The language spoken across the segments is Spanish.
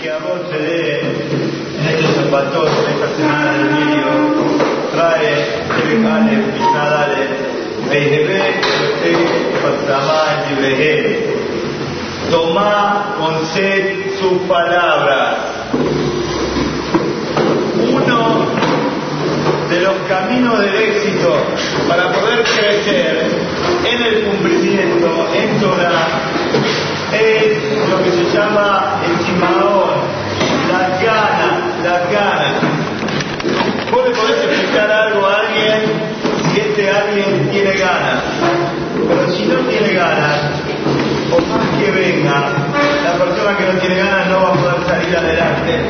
que a vos se dé en estos zapatos, esta semana del medio, trae Telecale, Pisnadale, Behebe, Pasamá, Yibrehe. Tomá con sed sus palabras. Uno de los caminos del éxito para poder crecer en el cumplimiento, en Torah, es lo que se llama el chimaón, la gana, la gana. Vos le podés explicar algo a alguien si este alguien tiene ganas, pero si no tiene ganas, por más que venga, la persona que no tiene ganas no va a poder salir adelante.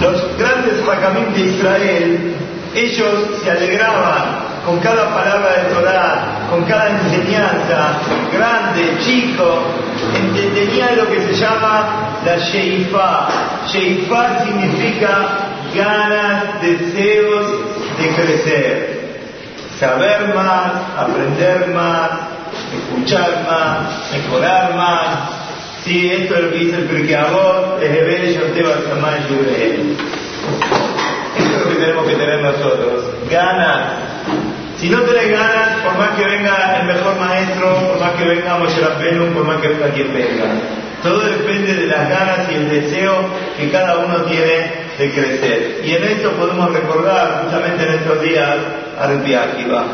Los grandes Hakamim de Israel, ellos se alegraban con cada palabra de Torah, con cada enseñanza, grande, chico, tenía lo que se llama la Sheifa. Sheifa significa ganas, deseos de crecer, saber más, aprender más, escuchar más, mejorar más. Sí, esto es lo que dice el Pirkeabot, es yo te vas a llamar Esto es lo que tenemos que tener nosotros, ganas, si no tenés ganas, por más que venga el mejor maestro, por más que venga Moshe Rabbeinu, por más que venga quien venga. Todo depende de las ganas y el deseo que cada uno tiene de crecer. Y en esto podemos recordar, justamente en estos días, a Akiva.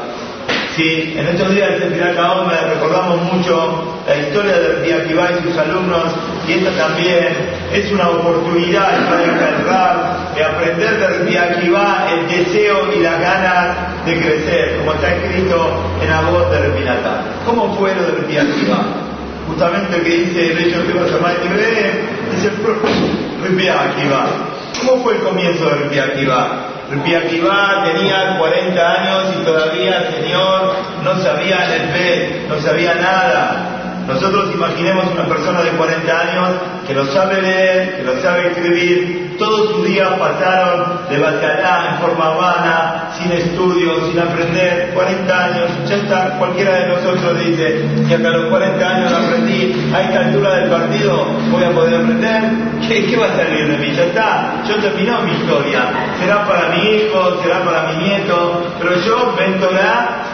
Sí, en estos días de me recordamos mucho la historia de Akiva y sus alumnos, y esta también es una oportunidad para encargar de aprender de Akiva el deseo y las ganas de crecer, como está escrito en la voz de Rabbi ¿Cómo fue lo de Akiva? Justamente que dice el hecho que va a llamar el Rabbi Akiva. ¿Cómo fue el comienzo de Rabbi Akiva tenía 40 años y todavía el Señor no sabía el fe, no sabía nada. Nosotros imaginemos una persona de 40 años que lo sabe leer, que lo sabe escribir, todos sus días pasaron de batalá en forma vana, sin estudios, sin aprender, 40 años, ya está, cualquiera de nosotros dice, que hasta los 40 años no aprendí, a esta altura del partido voy a poder aprender, ¿qué, va a salir de mí? Ya está, yo terminó mi historia, será para mi hijo, será para mi nieto, pero yo, ven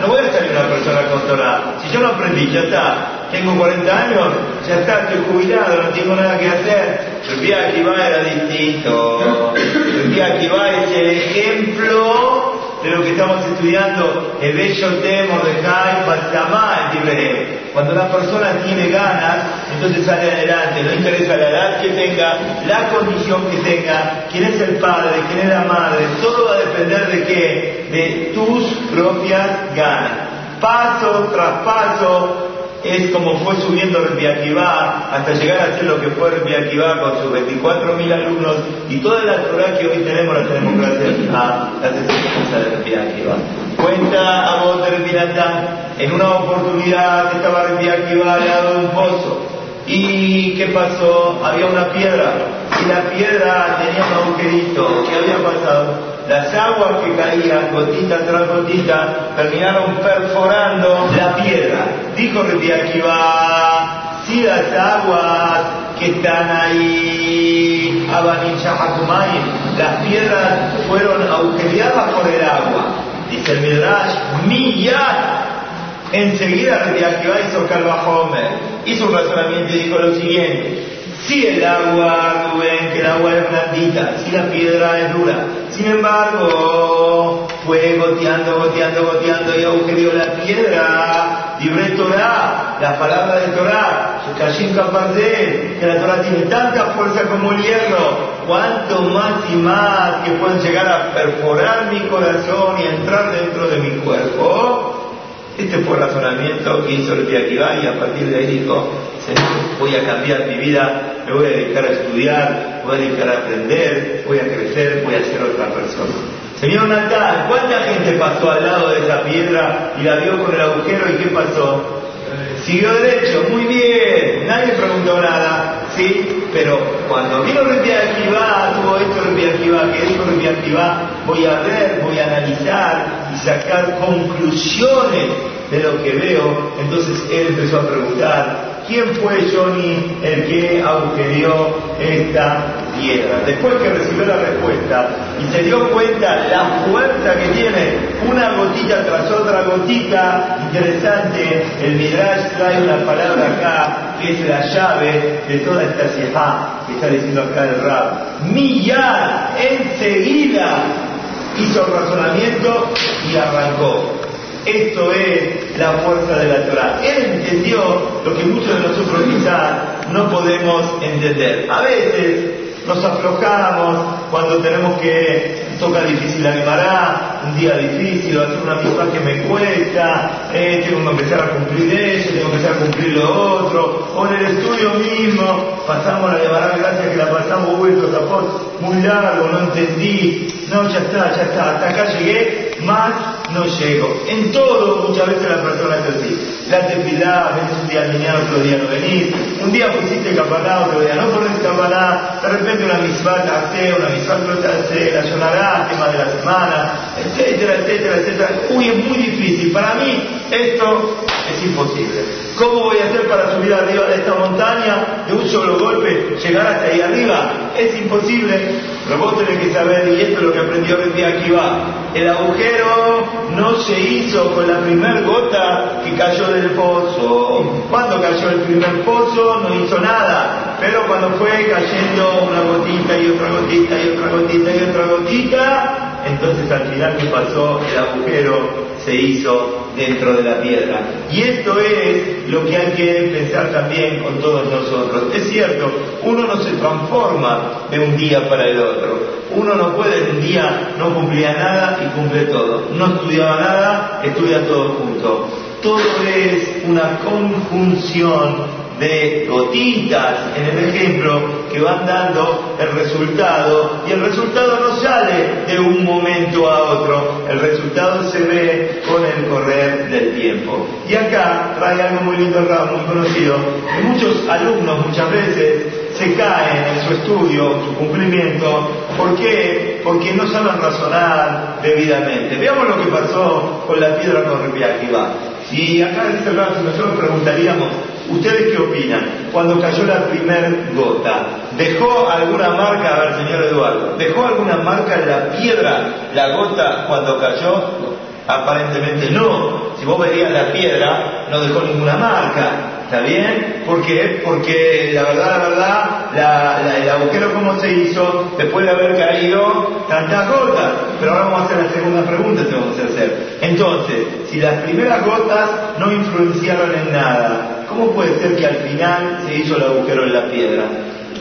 no voy a salir una persona con Torah, si yo no aprendí, ya está, tengo 40 años, ya está, estoy jubilado, no tengo nada que hacer. El viaje va era distinto. El viaje va es el ejemplo de lo que estamos estudiando, el bello temor de Jai Patamá en Cuando una persona tiene ganas, entonces sale adelante, no interesa la edad que tenga, la condición que tenga, quién es el padre, quién es la madre, todo va a depender de qué, de tus propias ganas. Paso tras paso, es como fue subiendo Rabbi Akiva hasta llegar a ser lo que fue Rabbi Akiva con sus 24.000 alumnos y toda la Torah que hoy tenemos la tenemos gracias a las enseñanzas de Rabbi Akiva. Cuenta a vos de en una oportunidad estaba Rabbi Akiva al lado de un pozo ¿Y qué pasó? Había una piedra y la piedra tenía un agujerito. ¿Qué había pasado? Las aguas que caían, gotita tras gotita, terminaron perforando la piedra. Dijo Akiva, si las aguas que están ahí, las piedras fueron agujereadas por el agua. Dice el Midrash, Miyat Enseguida Akiva hizo Homer, hizo un razonamiento y dijo lo siguiente, si el agua, ven que el agua es blandita, si la piedra es dura, sin embargo, fue goteando, goteando, goteando y agujereó la piedra, libre Torah, la palabra de Torah, que la Torah tiene tanta fuerza como el hierro, cuanto más y más que pueden llegar a perforar mi corazón y entrar dentro de mi cuerpo, este fue el razonamiento que hizo el Akiva y a partir de ahí dijo, voy a cambiar mi vida, me voy a dedicar a estudiar, voy a dedicar a aprender, voy a crecer, voy a ser otra persona. Señor Natal, ¿cuánta gente pasó al lado de esa piedra y la vio con el agujero y qué pasó? Siguió derecho, muy bien, nadie preguntó nada, ¿sí? Pero cuando vino Rabbi Akiva, tuvo esto Rabbi Akiva, que dijo Rabbi Akiva, voy a ver, voy a analizar y sacar conclusiones de lo que veo. Entonces él empezó a preguntar, quién fue Johnny el que agujereó esta tierra. Después que recibió la respuesta y se dio cuenta la fuerza que tiene una gotita tras otra gotita, interesante, el Midrash trae una palabra acá que es la llave de toda esta sieja que está diciendo acá el Rab. Millar, enseguida hizo el razonamiento y arrancó. Esto es la fuerza de la Torah. Él entendió lo que muchos de nosotros quizás no podemos entender. A veces nos aflojamos cuando tenemos que tocar difícil la Gemara, un día difícil, hacer una misma que me cuesta, eh, tengo que empezar a cumplir eso, tengo que empezar a cumplir lo otro, o en el estudio mismo, pasamos la Gemara, gracias que la pasamos vuelto, tapó muy largo, no entendí, no, ya está, ya está, hasta acá llegué, más no llego. En todo, muchas veces la persona es así. La tefilá, venís un día alineado, otro día no venís, un día pusiste capaná, otro día no pones capaná, de repente una misma te hace, una misma no te hace, la llorará, tema de la semana, etcétera, etcétera, etcétera. Uy, es muy difícil. Para mí, esto es imposible. ¿Cómo voy a hacer para subir arriba de esta montaña de un solo golpe, llegar hasta ahí arriba? Es imposible. Pero vos tenés que saber, y esto es lo que aprendió hoy día aquí va, el agujero no se hizo con la primer gota que cayó del pozo. Cuando cayó el primer pozo no hizo nada, pero cuando fue cayendo una gotita y otra gotita y otra gotita y otra gotita, entonces al final que pasó el agujero se hizo dentro de la piedra. Y esto es lo que hay que pensar también con todos nosotros. Es cierto, uno no se transforma de un día para el otro. Uno no puede un día no cumplía nada y cumple todo. No estudiaba nada, estudia todo junto. Todo es una conjunción de gotitas en el ejemplo que van dando el resultado y el resultado no sale de un momento a otro, el resultado se ve con el correr del tiempo. Y acá trae algo muy lindo, muy conocido, que muchos alumnos muchas veces se caen en su estudio, su cumplimiento, ¿por qué? Porque no saben razonar debidamente. Veamos lo que pasó con la piedra con va Y acá en este caso nosotros preguntaríamos, ¿Ustedes qué opinan? Cuando cayó la primer gota, ¿dejó alguna marca, a ver señor Eduardo, ¿dejó alguna marca en la piedra la gota cuando cayó? Aparentemente no. Si vos verías la piedra, no dejó ninguna marca. ¿Está bien? ¿Por qué? Porque la verdad, la verdad, el agujero como se hizo después de haber caído tantas gotas. Pero ahora vamos a hacer la segunda pregunta que vamos a hacer. Entonces, si las primeras gotas no influenciaron en nada, ¿cómo puede ser que al final se hizo el agujero en la piedra?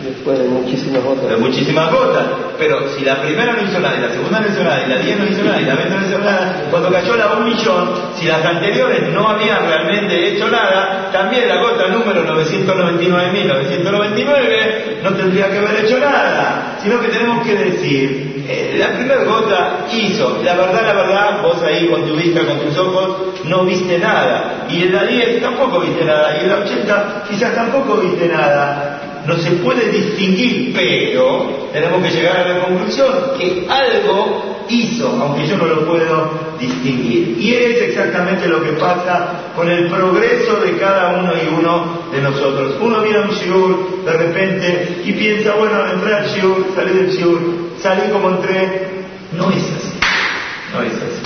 Después de muchísimas gotas. De muchísimas gotas. Pero si la primera no hizo nada, y la segunda no hizo nada, y la diez no hizo nada, y la veinte no hizo nada, cuando cayó la un millón, si las anteriores no habían realmente hecho nada, también la gota número 999.999 no tendría que haber hecho nada. Sino que tenemos que decir, eh, la primera gota hizo, la verdad, la verdad, vos ahí con tu vista, con tus ojos, no viste nada. Y en la 10 tampoco viste nada. Y en la 80 quizás tampoco viste nada no se puede distinguir, pero tenemos que llegar a la conclusión que algo hizo, aunque yo no lo puedo distinguir. Y es exactamente lo que pasa con el progreso de cada uno y uno de nosotros. Uno mira un shiur de repente y piensa, bueno, entré al shiur, salí del shiur, salí como entré. No es así, no es así.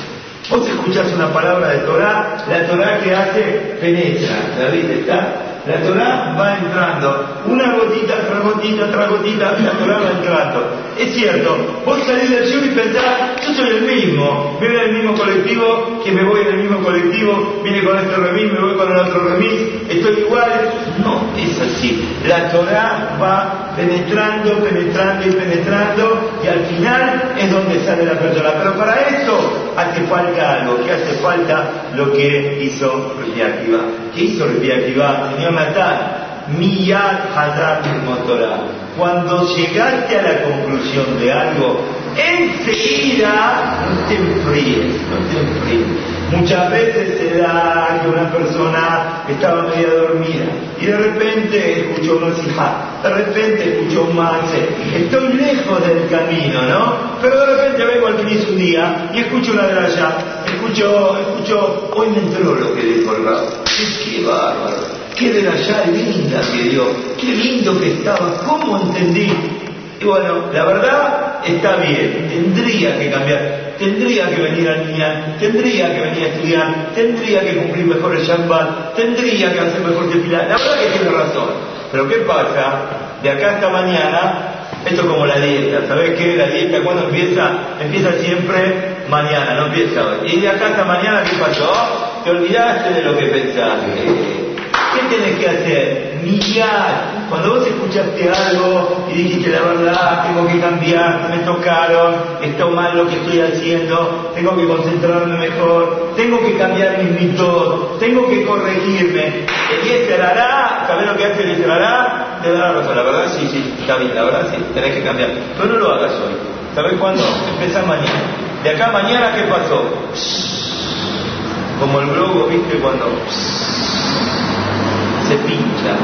Vos escuchas una palabra de Torah, la Torah que hace penetra, David está la Torah va entrando, una gotita otra gotita otra gotita, la Torah va entrando. Es cierto, vos salís del cielo y pensás, yo soy el mismo, vivo en el mismo colectivo, que me voy en mismo colectivo, vine con este remis, me voy con el otro remis, estoy igual. No, es así. La Torah va penetrando, penetrando y penetrando, y al final es donde sale la persona. Pero para eso hace falta algo, que hace falta lo que hizo Akiva. ¿Qué hizo Akiva? Señor Natal, Miyad Hadar Motorah. Cuando llegaste a la conclusión de algo, enseguida no te enfríes, no te enfríes. Muchas veces se da que una persona estaba media dormida y de repente escuchó un sijá, de repente escuchó un mace. Estoy lejos del camino, ¿no? Pero de repente vengo al fin un día y escucho una allá escucho, escucho, hoy me entró lo que dijo el rabo. Qué bárbaro, qué de linda que dio, qué lindo que estaba, cómo entendí. Y bueno, la verdad está bien, tendría que cambiar, tendría que venir a niña, tendría que venir a estudiar, tendría que cumplir mejor el Shabbat, tendría que hacer mejor tefilá. La verdad que tiene razón. Pero ¿qué pasa? De acá hasta mañana esto es como la dieta, ¿sabes qué? La dieta cuando empieza, empieza siempre mañana, no empieza hoy. Y de acá hasta mañana, ¿qué pasó? Te olvidaste de lo que pensaste. ¿Qué tenés que hacer? Mirar. Cuando vos escuchaste algo y dijiste la verdad, tengo que cambiar, me tocaron, está mal lo que estoy haciendo, tengo que concentrarme mejor, tengo que cambiar mis mitos, tengo que corregirme. El se hará, ¿sabés lo que hace el hará? Te da la razón, la verdad sí, sí, está bien, la verdad sí, tenés que cambiar. Pero no lo hagas hoy. ¿Sabés cuándo? Empezás mañana. De acá mañana, ¿qué pasó? Como el globo, ¿viste? Cuando se pincha,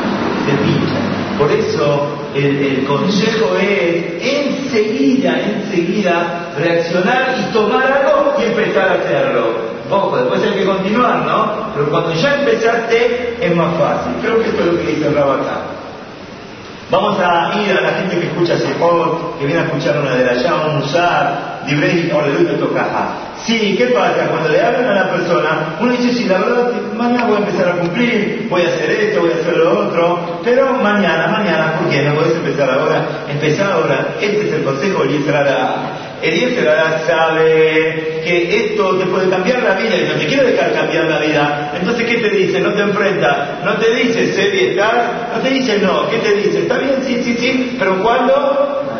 se pincha. Por eso el, consejo es enseguida, enseguida reaccionar y tomar algo y empezar a hacerlo. Ojo, después hay que continuar, ¿no? Pero cuando ya empezaste es más fácil. Creo que esto es lo que dice acá. Vamos a ir a la gente que escucha Sejot, que viene a escuchar una de las llamas, un usar, librei o de tocaja. Sí, ¿qué pasa? Cuando le hablan a la persona, uno dice, sí, la verdad, mañana voy a empezar a cumplir, voy a hacer esto, voy a hacer lo otro, pero mañana, mañana, ¿por qué? No puedes empezar ahora, empezar ahora. Este es el consejo de Eliezer Eliezer sabe que esto te puede cambiar la vida y no te quiere dejar cambiar la vida. Entonces, ¿qué te dice? No te enfrenta, no te dice, sé bien, no te dice no, ¿qué te dice? Está bien, sí, sí, sí, pero ¿cuándo?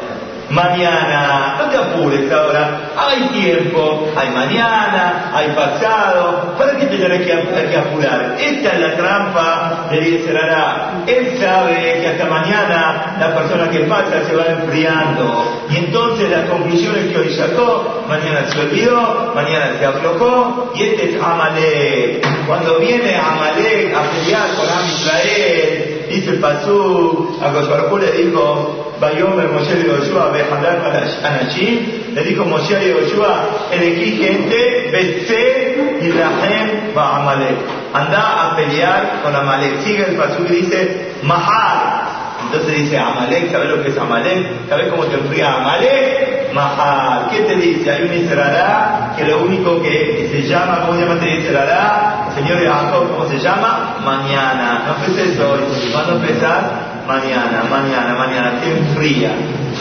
Mañana, no te apures ahora, hay tiempo, hay mañana, hay pasado, ¿para qué te tenés que, apurar? Esta es la trampa de Yeserará. Él sabe que hasta mañana la persona que pasa se va enfriando y entonces las conclusiones que hoy sacó, mañana se olvidó, mañana se aflojó y este es Amalek. Cuando viene Amalek a pelear con Am Israel, dice el Pasú, a Josué le dijo, Bayomer Moshe de Yoshua, Behalar Anashim, le dijo Moshe de Yoshua, elegí gente, Betse y Rahem Amalek. Anda a pelear con Amalek. Sigue el pasú que dice, Mahar. Entonces dice Amalek, ¿sabes lo que es Amalek? ¿Sabes cómo te enfría Amalek? Mahar. ¿Qué te dice? Hay un Israelá que lo único que se llama, ¿cómo se llama este? Señor Jacob, ¿cómo se llama? Mañana. No empecé hoy. ¿Cuándo empezás? mañana, mañana, mañana, te enfría.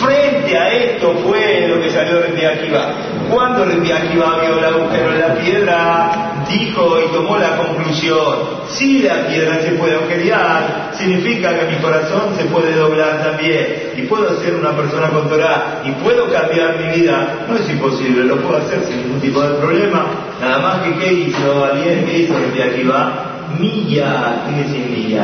Frente a esto fue lo que salió Rabbi Akiva. Cuando Rabbi Akiva vio el agujero en la piedra, dijo y tomó la conclusión, si la piedra se puede agujerear, significa que mi corazón se puede doblar también y puedo ser una persona con Torah y puedo cambiar mi vida. No es imposible, lo puedo hacer sin ningún tipo de problema. Nada más que qué hizo alguien, qué hizo Rabbi Akiva, Milla, ¿qué decir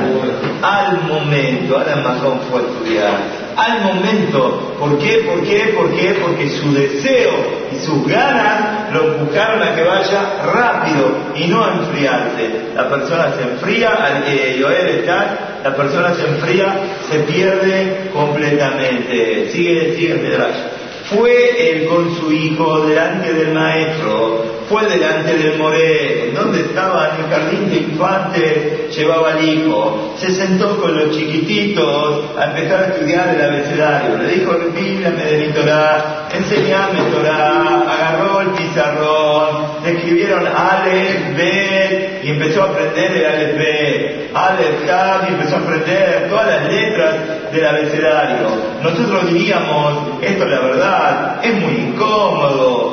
Al momento, ahora más fue estudiar. Al momento, ¿por qué? ¿Por qué? ¿Por qué? Porque su deseo y sus ganas lo empujaron a que vaya rápido y no a enfriarse. La persona se enfría, al está, la persona se enfría, se pierde completamente. Sigue, sigue. Fue él con su hijo delante del maestro, fue delante del moré, donde estaba en el jardín de infante, llevaba al hijo, se sentó con los chiquititos a empezar a estudiar el abecedario, le dijo, repílame de mi Torah, enseñame Torah, agarró el pizarrón, le escribieron Aleph, Bet, y empezó a aprender el Aleph, Bet, Aleph, Tab, y empezó a aprender todas las letras del abecedario. Nosotros diríamos, esto es la verdad, es muy incómodo,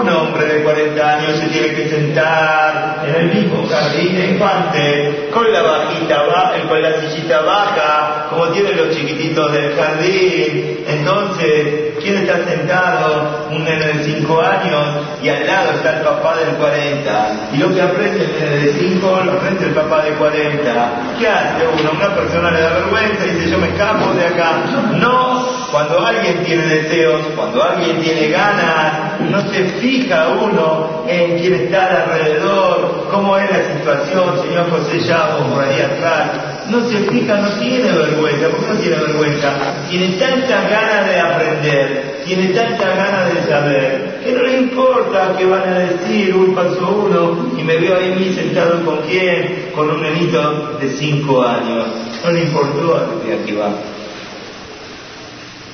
un hombre de 40 años se tiene que sentar en el mismo jardín de infante, con la bajita con la sillita baja, como tienen los chiquititos del jardín. Entonces, ¿quién está sentado? Un nene de 5 años y al lado está el papá del 40. Y lo que aprende el nene de 5 lo aprende el papá de 40. ¿Qué hace uno? Una persona le da vergüenza y dice yo me escapo de acá. No, cuando alguien tiene deseos, cuando alguien tiene ganas, no se fija uno en quién está alrededor, cómo es la situación, señor José Llamo por ahí atrás. No se fija, no tiene vergüenza. ¿Por qué no tiene vergüenza? Tiene tantas ganas de aprender, tiene tantas ganas de saber, que no le importa que van a decir, un paso uno, y me veo ahí mí sentado con quién, con un nenito de cinco años. No le importó a aquí va.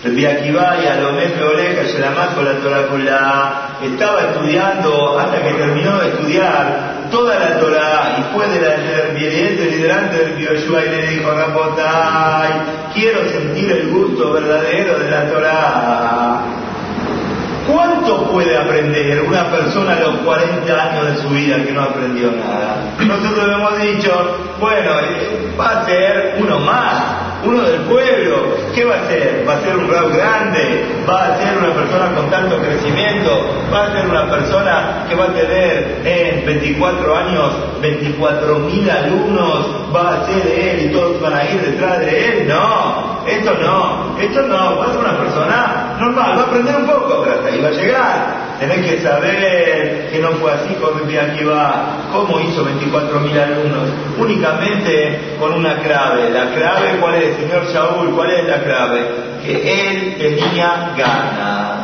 Rabbi Akiva y Alomé Peoleja con la Torah con la estaba estudiando hasta que terminó de estudiar toda la Torah y fue del liderante del Bioshua y le dijo Rapotay, quiero sentir el gusto verdadero de la Torah. ¿Cuánto puede aprender una persona a los 40 años de su vida que no aprendió nada? Nosotros hemos dicho, bueno, eh, va a ser uno más, uno del pueblo, ¿qué va a ser? ¿Va a ser un rap grande? ¿Va a ser una persona con tanto crecimiento? ¿Va a ser una persona que va a tener en 24 años 24 mil alumnos? ¿Va a ser él y todos van a ir detrás de él? No, esto no, esto no, va a ser una persona normal, va a aprender un poco, pero hasta ahí va a llegar. Tenés que saber que no fue así con va, cómo hizo 24.000 alumnos, únicamente con una clave. La clave, ¿cuál es, señor Saúl? ¿Cuál es la clave? Que él tenía ganas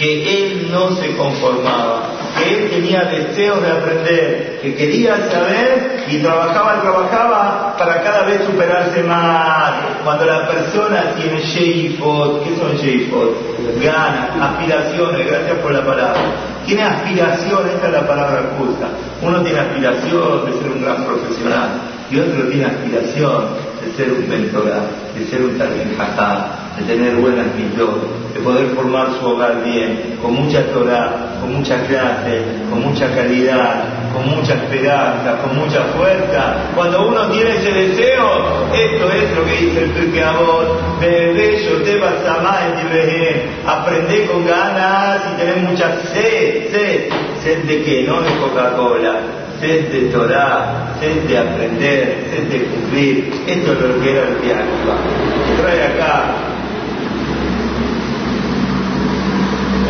que él no se conformaba, que él tenía deseos de aprender, que quería saber y trabajaba, trabajaba para cada vez superarse más. Cuando la persona tiene sheifot, ¿qué son sheifot? Ganas, aspiraciones, gracias por la palabra. Tiene aspiración, esta es la palabra justa. Uno tiene aspiración de ser un gran profesional y otro tiene aspiración de ser un mentor, de ser un tarjeta de tener buena actitud, de poder formar su hogar bien, con mucha Torah, con mucha clase, con mucha calidad, con mucha esperanza, con mucha fuerza. Cuando uno tiene ese deseo, esto es lo que dice el Pirkei Avot, de bello te vas a más en aprende con ganas y tener mucha sed, sed, sed de qué, no de Coca-Cola, sed de Torah, sed de aprender, sed de cumplir. Esto es lo que era el viaje. Trae acá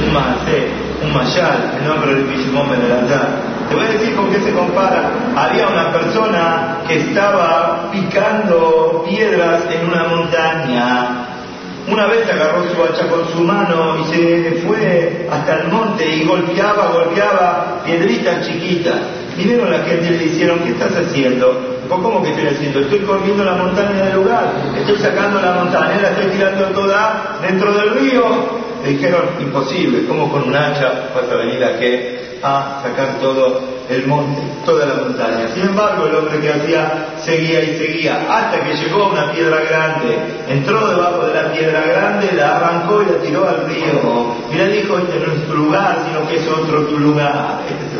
un un mayal, el nombre del Bishimón Benelazar. Te voy a decir con qué se compara. Había una persona que estaba picando piedras en una montaña. Una vez agarró su hacha con su mano y se fue hasta el monte y golpeaba, golpeaba piedritas chiquitas. Vinieron la gente y le dijeron, ¿qué estás haciendo? ¿Cómo que estoy haciendo? Estoy corriendo la montaña del lugar, estoy sacando la montaña, la estoy tirando toda dentro del río. Le dijeron, imposible, ¿cómo con un hacha vas a venir a qué? A sacar todo el monte, toda la montaña. Sin embargo, el hombre que hacía seguía y seguía, hasta que llegó a una piedra grande, entró debajo de la piedra grande, la arrancó y la tiró al río. Y le dijo, este no es tu lugar, sino que es otro tu lugar. Este.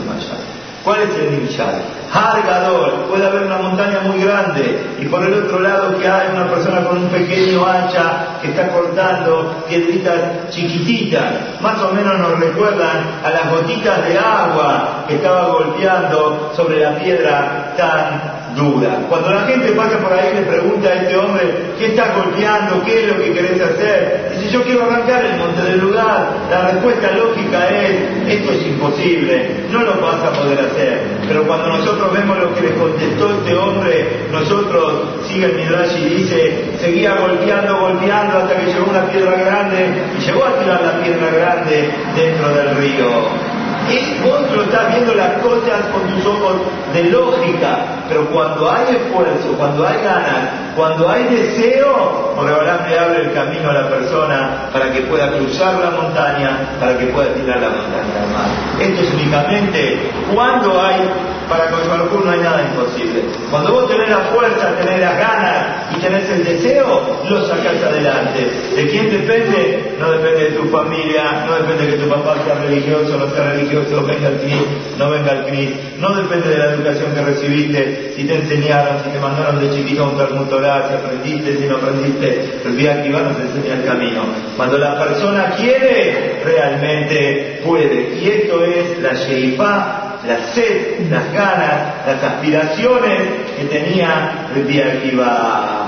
¿Cuál es el Nimshal? Hargador, puede haber una montaña muy grande y por el otro lado que hay una persona con un pequeño hacha que está cortando piedritas chiquititas, más o menos nos recuerdan a las gotitas de agua que estaba golpeando sobre la piedra tan dura. Cuando la gente pasa por ahí le pregunta a este hombre, ¿qué estás golpeando? ¿Qué es lo que querés hacer? Dice, yo quiero arrancar el monte del lugar. La respuesta lógica es, esto es imposible, no lo vas a poder hacer. Pero cuando nosotros vemos lo que le contestó este hombre, nosotros, sigue el Midrash y dice, seguía golpeando, golpeando hasta que llegó una piedra grande y llegó a tirar la piedra grande dentro del río. Y vos estás viendo las cosas con tus ojos de lógica, pero cuando hay esfuerzo, cuando hay ganas, cuando hay deseo, Boreolán le abre el camino a la persona para que pueda cruzar la montaña, para que pueda tirar la montaña al mar. Esto es únicamente cuando hay para con no hay nada imposible. Cuando vos tenés la fuerza, tenés las ganas y tenés el deseo, lo sacás adelante. ¿De quién depende? No depende de tu familia, no depende de que tu papá sea religioso, no sea religioso, venga al CRIS, no venga al CRIS, no depende de la educación que recibiste, si te enseñaron, si te mandaron de chiquito a un permutorá, si aprendiste, si no aprendiste, el día que iba nos enseña el camino. Cuando la persona quiere, realmente puede. Y esto es la Sheifá la sed, las ganas, las aspiraciones que tenía Rabbi Akiva.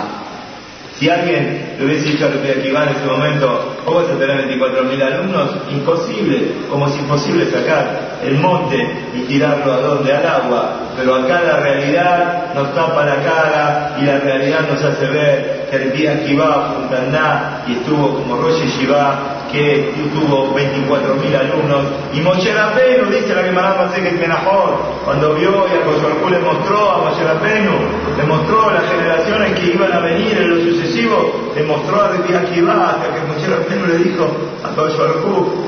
Si alguien le hubiese dicho a Rabbi Akiva en ese momento, ¿cómo vas a tener 24.000 alumnos? Imposible, como es imposible sacar el monte y tirarlo a donde, al agua. Pero acá la realidad nos tapa la cara y la realidad nos hace ver que el día a Funtaná y estuvo como Rosh Shiva que tuvo 24.000 alumnos. Y Moshe Rabbeinu, dice la Gemara que es mejor cuando vio y a Josué le mostró a Moshe Rabbeinu, le mostró a las generaciones que iban a venir en lo sucesivo, le mostró a Rabbi Akiva, hasta que Moshe Rabbeinu le dijo a Josué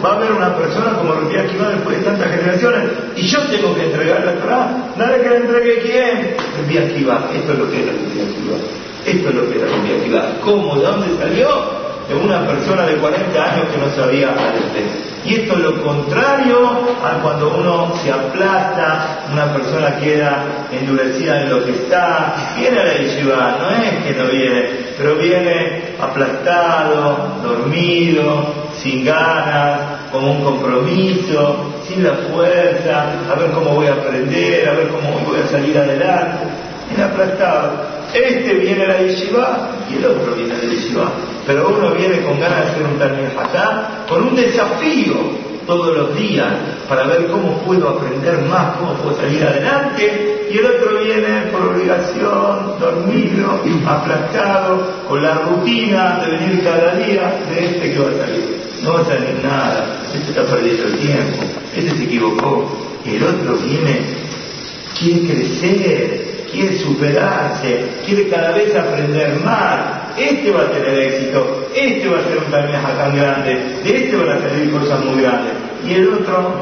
va a haber una persona como Rabbi Akiva después de tantas generaciones, y yo tengo que entregar la Torah, nada que le entregue quién, Rabbi Akiva, esto es lo que era Rabbi Akiva. Esto es lo que era Rabbi Akiva. ¿Cómo? ¿De dónde salió? De una persona de 40 años que no sabía alef. Y esto es lo contrario a cuando uno se aplasta, una persona queda endurecida en lo que está, viene a la yeshiva, no es que no viene, pero viene aplastado, dormido, sin ganas, con un compromiso, sin la fuerza, a ver cómo voy a aprender, a ver cómo voy a salir adelante, viene aplastado. Este viene a la yeshiva y el otro viene a la yeshiva pero uno viene con ganas de hacer un Talmud con un desafío todos los días para ver cómo puedo aprender más, cómo puedo salir adelante, y el otro viene por obligación, dormido, aplastado, con la rutina de venir cada día de este que va a salir. No va a salir nada, este está perdiendo el tiempo, este se equivocó, y el otro viene, quiere crecer, quiere superarse, quiere cada vez aprender más, este va a tener éxito, este va a ser un Talmeja tan grande, de este van a salir cosas muy grandes. Y el otro,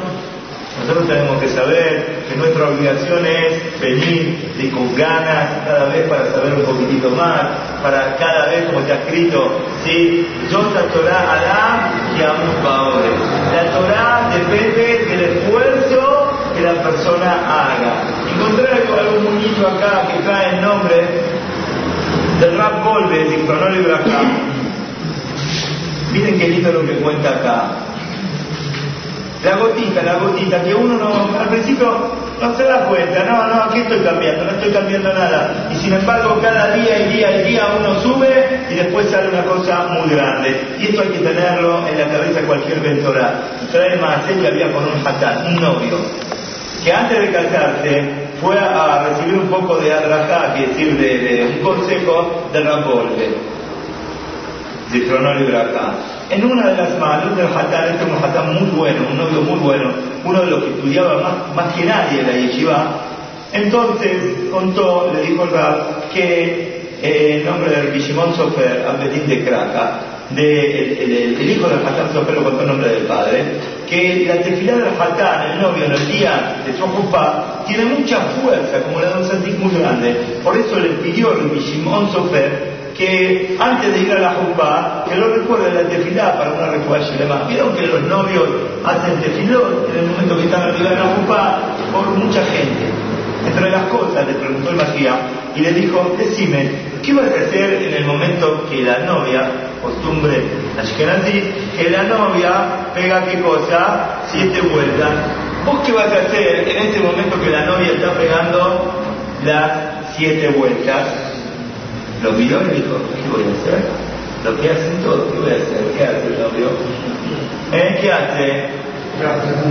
nosotros tenemos que saber que nuestra obligación es venir y con ganas cada vez para saber un poquitito más, para cada vez, como está escrito, ¿sí? Yo la Torah hará y ahora. La Torah depende del esfuerzo la persona haga. Encontré algún muñito acá que trae el nombre del Rap Golbe, de Cronol acá. Miren qué lindo lo que cuenta acá. La gotita, la gotita, que uno no, al principio no se da cuenta, no, no, aquí estoy cambiando, no estoy cambiando nada. Y sin embargo, cada día y día y día uno sube y después sale una cosa muy grande. Y esto hay que tenerlo en la cabeza cualquier ventora. Trae más, que había con un hatán, un novio, que antes de casarse fue a, recibir un poco de adrajá, que decir, de, un consejo de Rambolde, de y En una de las manos del Hatán, este es un Hatán muy bueno, un novio muy bueno, uno de los que estudiaba más, que nadie la yeshiva, entonces contó, le dijo el Rab, que eh, el nombre de Bishimon Sofer, Abedín de Kraka, de, el, hijo Hatán Sofer lo contó el nombre del padre, que la tefilá del Hatán, el novio, en el día de su tiene mucha fuerza, como la de un Santik muy grande. Por eso le pidió el Shimon Sofer que antes de ir a la Jupá, que lo recuerde la tefilá para una refugia demás. Vieron que los novios hacen tefilot en el momento que están arriba de la Jupá por mucha gente. Entre las cosas le preguntó el Magia y le dijo, decime, ¿qué vas a hacer en el momento que la novia, costumbre Ashkenazi, que la novia pega qué cosa? Siete vueltas. ¿Vos qué vas a hacer en este momento que la novia está pegando las siete vueltas? Lo miró y dijo, ¿qué voy a hacer? Lo que hacen todos, ¿qué voy a hacer? ¿Qué hace el novio? ¿Eh? ¿Qué hace?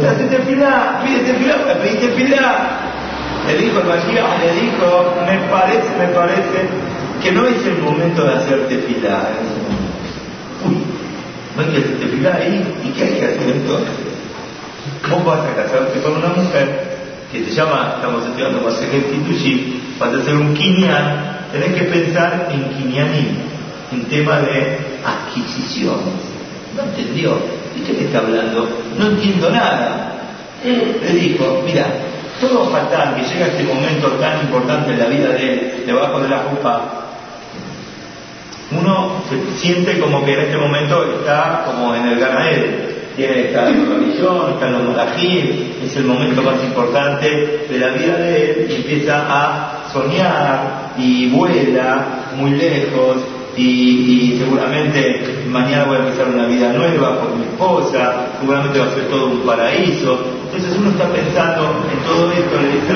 Hace tefilá, pide tefilá, pide tefilá. Le dijo el Mashiach, le dijo, me parece, me parece que no es el momento de hacer tefilá no hay que hacer tefilá ahí, ¿y qué hay que hacer entonces? Vos vas a casarte con una mujer que se llama, estamos estudiando Masejet Kitushim, vas a hacer un kinyan, tenés que pensar en kinyanim, en tema de adquisiciones. No entendió. ¿De qué te está hablando? No entiendo nada. Le dijo, mira, todo fatal que llega este momento tan importante en la vida de él, debajo de la jupa, uno se siente como que en este momento está como en el Ganael. Tiene está la religión, está en los es el momento más importante de la vida de él y empieza a soñar y vuela muy lejos y, seguramente mañana voy a empezar una vida nueva con mi esposa, seguramente va a ser todo un paraíso, Entonces uno está pensando en todo esto, le dice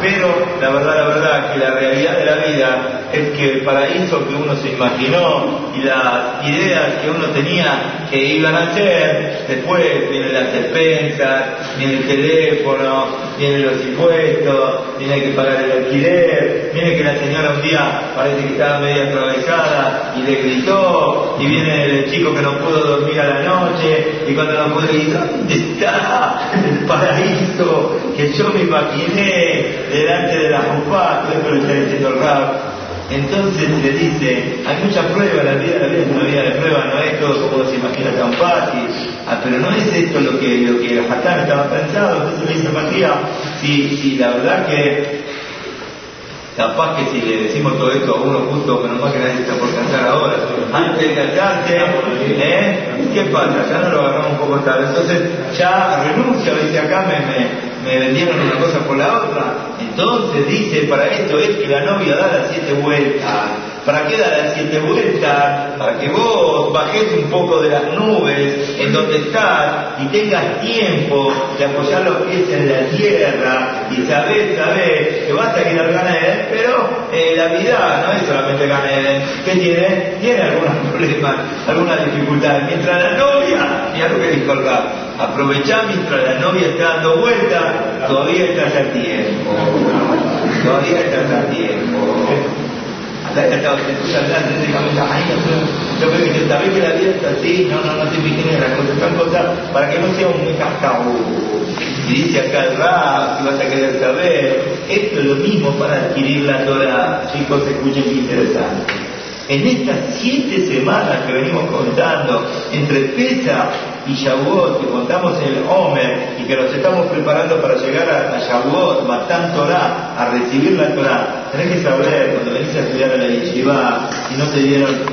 pero la verdad, la verdad, que la realidad de la vida es que el paraíso que uno se imaginó y las ideas que uno tenía que iban a ser, después vienen las expensas, viene el teléfono, vienen los impuestos, viene que pagar el alquiler, viene que la señora un día parece que estaba media atravesada y le gritó, y viene el chico que no pudo dormir a la noche, y cuando no pudo ir, ¿dónde está el paraíso que yo me imaginé delante de la jupá? Todo esto lo está diciendo el rap entonces le dice, hay muchas pruebas, la vida, la vida es una vida de pruebas, no es todo como se imagina tan fácil, ah, pero no es esto lo que, lo que estaba pensado, entonces le dice Matías, si, si la verdad que capaz que si le decimos todo esto a uno justo, que más que nadie está por cansar ahora, antes de casarse, ¿eh? ¿qué pasa? Ya no lo agarramos un poco tarde, entonces ya renuncia, dice acá me me vendieron una cosa por la otra. Entonces dice, para esto es que la novia da las siete vueltas. ¿Para qué da las siete vueltas? Para que vos bajes un poco de las nubes en donde estás y tengas tiempo de apoyar los pies en la tierra y sabés, sabés que vas a quedar ganar, pero eh, la vida no es solamente ganar. ¿Qué tiene? Tiene algunos problemas, algunas dificultades. Mientras la novia, mira lo que dijo el aprovechá mientras la novia está dando vuelta, todavía estás a tiempo. Todavía estás a tiempo. Hasta que hablando de yo creo que sabes que la vida está así, no, no, no te imagines las cosas, son cosas para que no sea un cascabú. Y dice acá el rap, si vas a querer saber, esto es lo mismo para adquirir la Torah. Chicos, escuchen qué interesante. En estas siete semanas que venimos contando, entre Pesa y Shavuot, que contamos el Omer y que nos estamos preparando para llegar a, a Shavuot, Matán a recibir la Torah, tenés que saber, cuando venís a estudiar a la Yeshiva, si no te dieron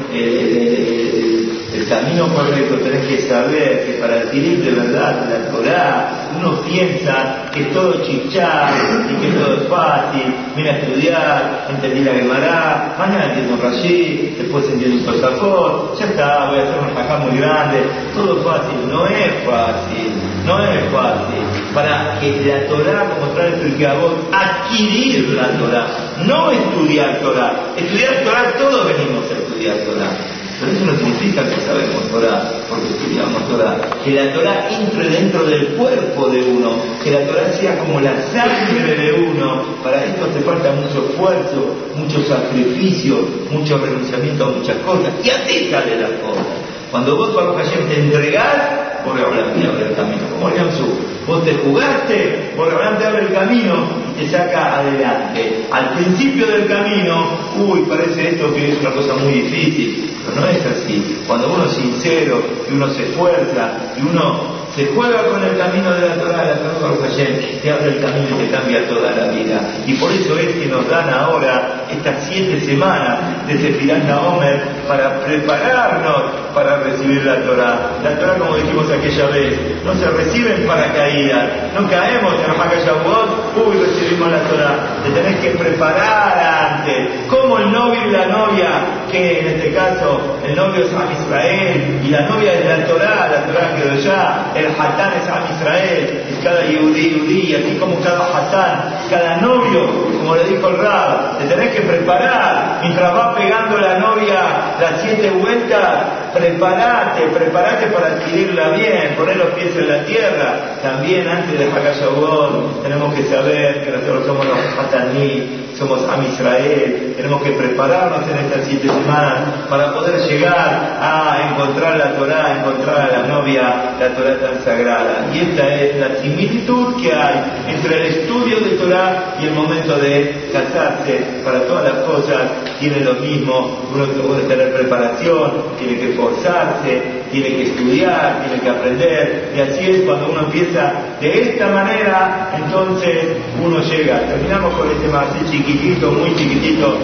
el camino correcto, tenés que saber que para adquirir de verdad la Torah, uno piensa que todo es chichar y que todo es fácil, viene a estudiar, entendí la Gemara, mañana entiendo un después entiendo un Tosafot, ya está, voy a hacer una acá muy grande, todo es fácil, no es fácil, no es fácil. Para que la Torah, como trae el vos adquirir la Torah, no estudiar Torah. Estudiar Torah, todos venimos a estudiar Torah. Pero eso no significa que sabemos Torah, porque estudiamos Torah. Que la Torah entre dentro del cuerpo de uno, que la Torah sea como la sangre de uno. Para esto hace falta mucho esfuerzo, mucho sacrificio, mucho renunciamiento a muchas cosas. Y así sale las cosas. Cuando vos, Baruch Hashem, te entregás, por hablar te abre el camino. Como Su, vos te jugaste, por hablar te abre el camino y te saca adelante. Al principio del camino, uy, parece esto que es una cosa muy difícil, pero no es así. Cuando uno es sincero, y uno se esfuerza, y uno se juega con el camino de la Torah, la Torah Hashem, te abre el camino y te cambia toda la vida. Y por eso es que nos dan ahora estas siete semanas de Sefirán Homer para prepararnos para recibir la Torah. La Torah, como dijimos aquella vez, no se recibe en paracaídas, no caemos en Hakayabot, uy, recibimos la Torah. Te tenés que preparar antes. Como el novio y la novia, que en este caso el novio es Israel y la novia es la Torah, la Torah quedó ya, el Hatán es Am Israel, es cada Yudí, Yudí, así como cada Hatán, cada novio, como le dijo el Rab, te tenés que preparar mientras va pegando la novia las siete vueltas, preparate, preparate para adquirirla bien, poner los pies en la tierra. También antes de Hakashawon tenemos que saber que nosotros somos los Hataní, somos Am Israel, tenemos que prepararnos en estas siete semanas para poder llegar a encontrar la Torah, encontrar a la novia, la Torah tan sagrada. Y esta es la similitud que hay entre el estudio de Torah y el momento de casarse. Para todas las cosas tiene lo mismo, uno puede tener preparación, tiene que esforzarse, tiene que estudiar, tiene que aprender, y así es cuando uno empieza de esta manera, entonces uno llega. Terminamos con este más chiquitito, muy chiquitito,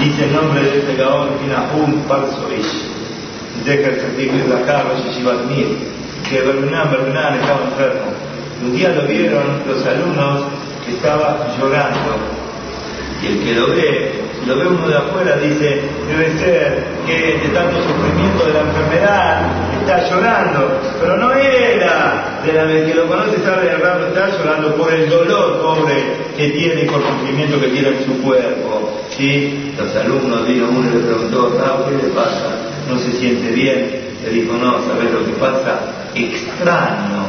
dice el nombre de este gaón, Tinahum Parsoish, Deker Tzadik y Yeshivat Mir, que Bernan Bernan estaba enfermo. Un día lo vieron los alumnos que estaba llorando, y el que lo ve lo ve uno de afuera, dice, debe ser que de tanto sufrimiento de la enfermedad está llorando, pero no era de la que lo conoce sabe de verdad, está llorando por el dolor pobre que tiene por el sufrimiento que tiene en su cuerpo. ¿sí? Los alumnos vino uno y le preguntó, ¿qué le pasa? ¿No se siente bien? Le dijo, no, ¿sabes lo que pasa? Extraño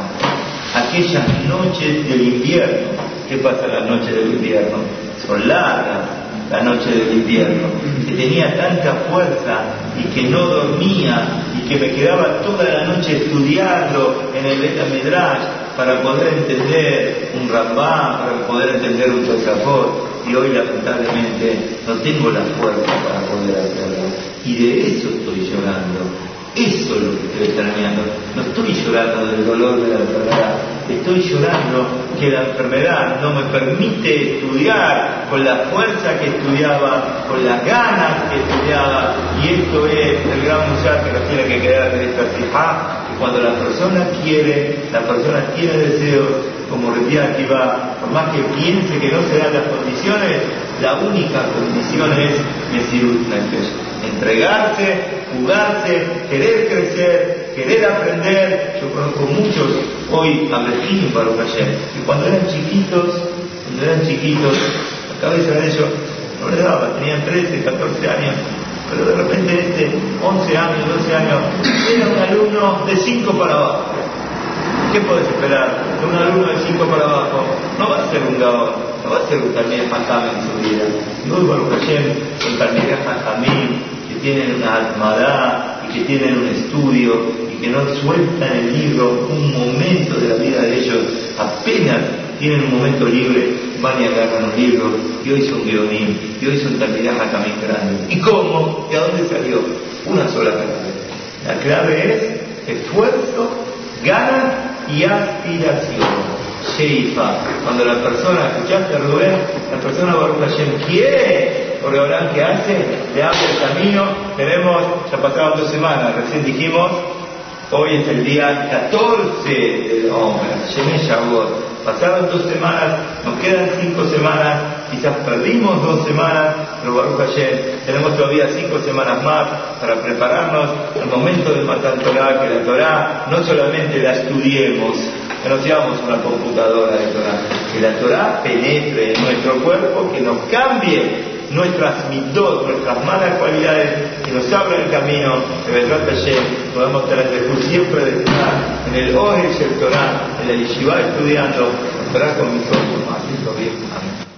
aquellas noches del invierno. ¿Qué pasa las noches del invierno? Son largas la noche del invierno, que tenía tanta fuerza y que no dormía y que me quedaba toda la noche estudiando en el Beta Medrash para poder entender un Rambam, para poder entender un Tosafot y hoy lamentablemente no tengo la fuerza para poder hacerlo. Y de eso estoy llorando eso es lo que estoy extrañando. No estoy llorando del dolor de la enfermedad, estoy llorando que la enfermedad no me permite estudiar con la fuerza que estudiaba, con las ganas que estudiaba. Y esto es el gran musar que nos tiene que quedar de esta fija, que cuando la persona quiere, la persona tiene deseos, como decía aquí va, por más que piense que no se dan las condiciones, la única condición es decir una entregarse jugarse, querer crecer, querer aprender. Yo conozco muchos hoy abrejín para ayer, que cuando eran chiquitos, cuando eran chiquitos, la cabeza de ellos no les daba, tenían 13, 14 años, pero de repente este 11 años, 12 años, era un alumno de 5 para abajo. ¿Qué puedes esperar de un alumno de 5 para abajo? No va a ser un gabón, no a un también Hakam en su vida. Y hoy Baruch Hashem, un también Hakamim, tienen una almadá y que tienen un estudio y que no sueltan el libro un momento de la vida de ellos, apenas tienen un momento libre, van y agarran un libro y hoy son guionín, y hoy son también grandes. ¿Y cómo? ¿De dónde salió? Una sola clave. La clave es esfuerzo, ganas y aspiración. Sheifa. Cuando la persona, escuchaste Rubén, la persona Baruch Hashem quiere porque ahora que hace, le abre el camino. Tenemos, ya pasaron dos semanas, recién dijimos, hoy es el día 14 del hombre, Pasaron dos semanas, nos quedan cinco semanas, quizás perdimos dos semanas, pero Baruch Hashem, tenemos todavía cinco semanas más para prepararnos al momento de matar Torah, que la Torah no solamente la estudiemos, que no seamos una computadora de Torah, que la Torah penetre en nuestro cuerpo, que nos cambie nuestras mitos, nuestras malas cualidades, que nos abra el camino, que Bedrat Hashem podamos tener el siempre de estar en el Oje el Torah, en la Yeshiva estudiando, Torah con mis ojos, más bien. Amén.